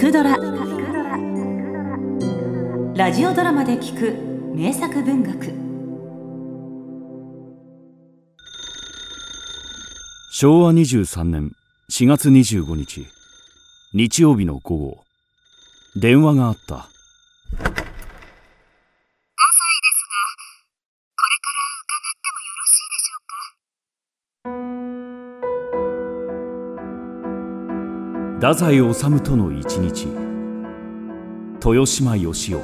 くドラ」ラジオドラマで聞く名作文学。昭和23年4月25日日曜日の午後電話があった。太宰治との一日。豊島義雄。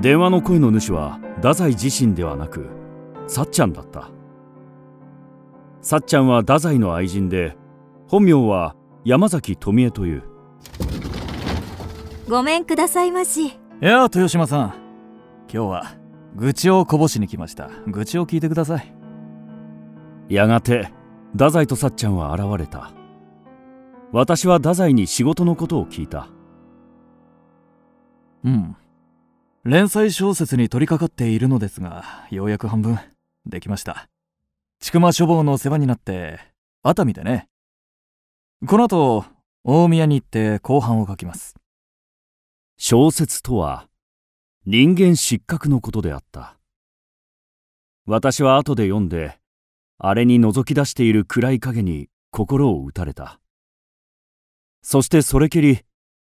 電話の声の主は太宰自身ではなくさっちゃんだった。さっちゃんは太宰の愛人で本名は山崎富江という。ごめんくださいまし。いや豊島さん。今日は愚痴をこぼしに来ました。愚痴を聞いてください。やがて太宰とさっちゃんは現れた私は太宰に仕事のことを聞いた。うん。連載小説に取り掛かっているのですがようやく半分できました。千曲書房の世話になって熱海でね。この後大宮に行って後半を書きます。小説とは人間失格のことであった。私は後で読んであれに覗き出している暗い影に心を打たれたそしてそれきり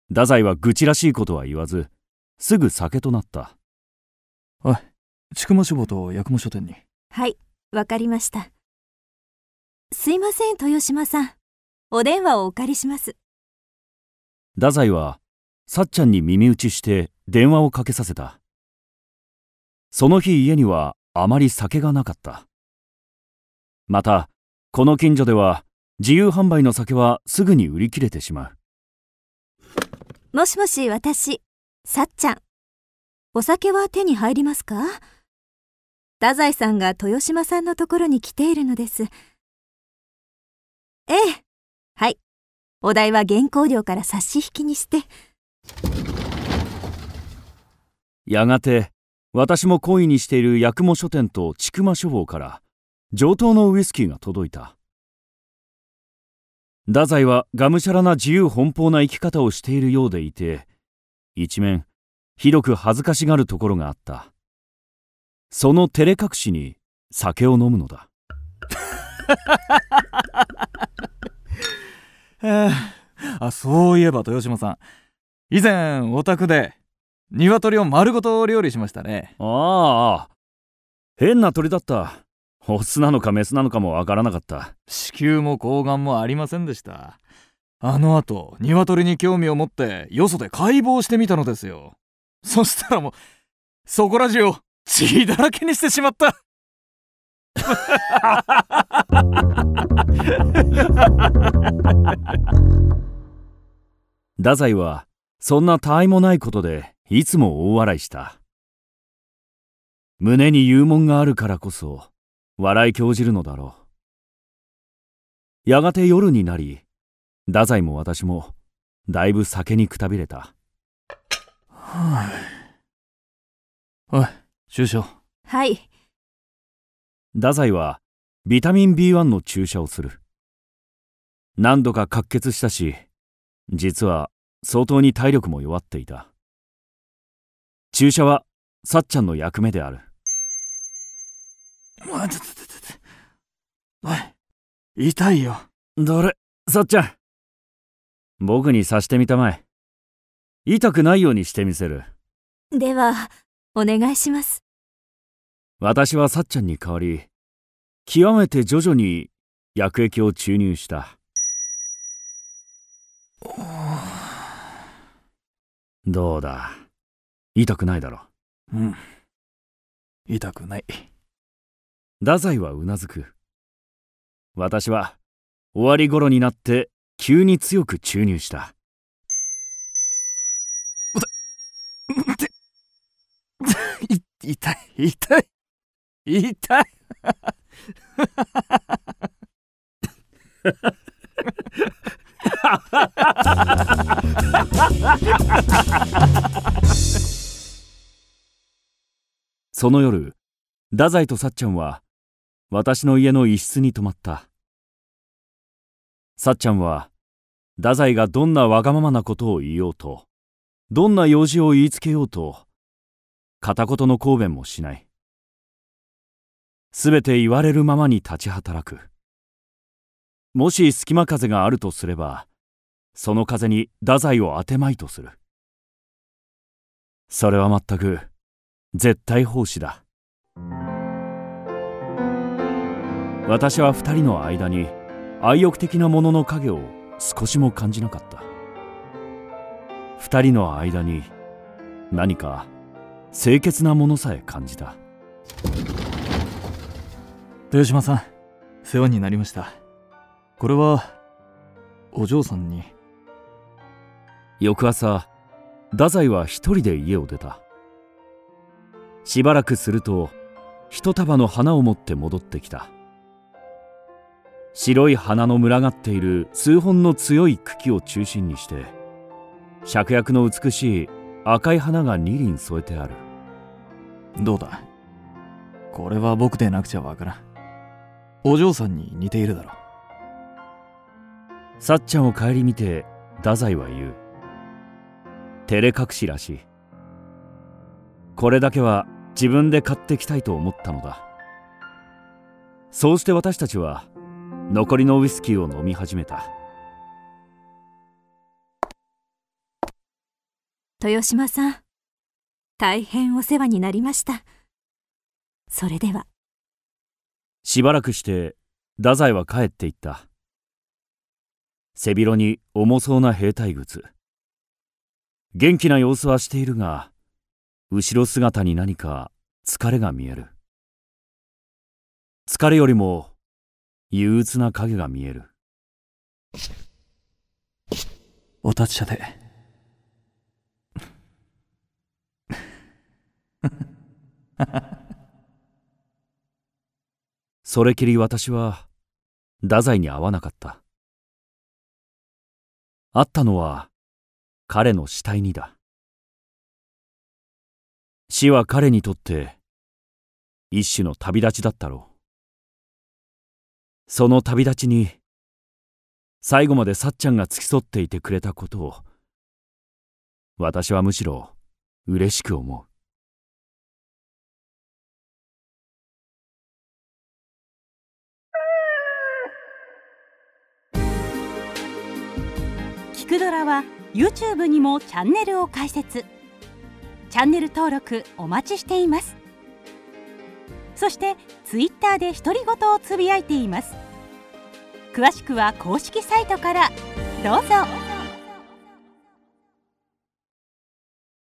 太宰は愚痴らしいことは言わずすぐ酒となった。おい千曲書房と八雲書店に。はいわかりました。すいません豊島さん。お電話をお借りします。太宰はさっちゃんに耳打ちして電話をかけさせた。その日家にはあまり酒がなかった。またこの近所では自由販売の酒はすぐに売り切れてしまう。もしもし私さっちゃん。お酒は手に入りますか？太宰さんが豊島さんのところに来ているのです。ええ。はい。お代は原稿料から差し引きにして。やがて私も懇意にしている八雲書店と千曲書房から上等のウイスキーが届いた太宰はがむしゃらな自由奔放な生き方をしているようでいて一面ひどく恥ずかしがるところがあった。その照れ隠しに酒を飲むのだ。あそういえば豊島さん。以前お宅で鶏を丸ごと料理しましたね。ああ変な鳥だったオスなのかメスなのかもわからなかった。子宮も睾丸もありませんでした。あの後鶏に興味を持ってよそで解剖してみたのですよ。そしたらもうそこら中を血だらけにしてしまった。太宰はそんな他愛もないことでいつも大笑いした。胸に幽門があるからこそ笑い興じるのだろう。やがて夜になり太宰も私もだいぶ酒にくたびれた。はあ、おい注射はい。太宰はビタミン B1 の注射をする。何度か滑血したし実は相当に体力も弱っていた。注射はさっちゃんの役目であるおい痛いよどれさっちゃん僕にさしてみたまえ痛くないようにしてみせるではお願いします私はさっちゃんに代わり極めて徐々に薬液を注入したどうだ痛くないだろううん痛くない太宰はうなずく。私は終わり頃になって急に強く注入した。痛い痛い痛い。その夜太宰とさっちゃんは私の家の一室に泊まった。さっちゃんは太宰がどんなわがままなことを言おうとどんな用事を言いつけようと片言の抗弁もしない。すべて言われるままに立ち働く。もし隙間風があるとすればその風に太宰を当てまいとする。それは全く絶対奉仕だ。私は二人の間に愛欲的なものの影を少しも感じなかった。二人の間に何か清潔なものさえ感じた。豊島さん世話になりました。これはお嬢さんに。翌朝太宰は一人で家を出た。しばらくすると一束の花を持って戻ってきた白い花の群がっている数本の強い茎を中心にして芍薬の美しい赤い花が二輪添えてある。どうだ？これは僕でなくちゃわからん。お嬢さんに似ているだろさっちゃんを顧みて太宰は言う。照れ隠しらしい。これだけは自分で買ってきたいと思ったのだ。そうして私たちは残りのウイスキーを飲み始めた。豊島さん大変お世話になりました。それでは。しばらくして太宰は帰っていった。背広に重そうな兵隊靴。元気な様子はしているが後ろ姿に何か疲れが見える。疲れよりも憂鬱な影が見える。お達者で。それきり私は太宰に会わなかった。会ったのは彼の死体にだ。死は彼にとって一種の旅立ちだったろうその旅立ちに最後までさっちゃんが付き添っていてくれたことを私はむしろ嬉しく思う。キクドラは YouTube にもチャンネルを開設。チャンネル登録お待ちしています。そして Twitter で独り言をつぶやいています。詳しくは公式サイトから。どうぞ。